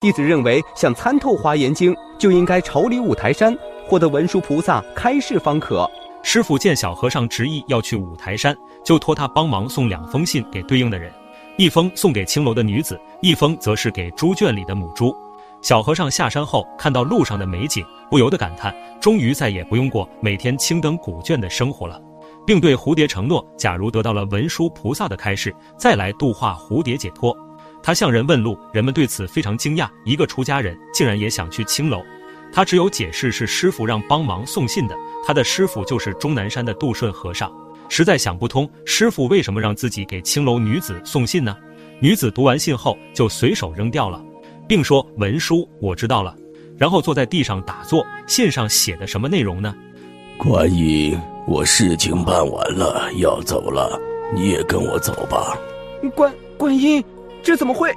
弟子认为，想参透《华严经》，就应该朝礼五台山，获得文殊菩萨开示方可。师傅见小和尚执意要去五台山，就托他帮忙送两封信给对应的人，一封送给青楼的女子，一封则是给猪圈里的母猪。小和尚下山后，看到路上的美景，不由得感叹：终于再也不用过每天青灯古卷的生活了，并对蝴蝶承诺：假如得到了文殊菩萨的开示，再来度化蝴蝶解脱。他向人问路，人们对此非常惊讶，一个出家人竟然也想去青楼。他只有解释是师傅让帮忙送信的，他的师傅就是终南山的杜顺和尚，实在想不通师傅为什么让自己给青楼女子送信呢？女子读完信后就随手扔掉了。并说文书我知道了，然后坐在地上打坐。信上写的什么内容呢？观音，我事情办完了，要走了，你也跟我走吧。观观音，这怎么会？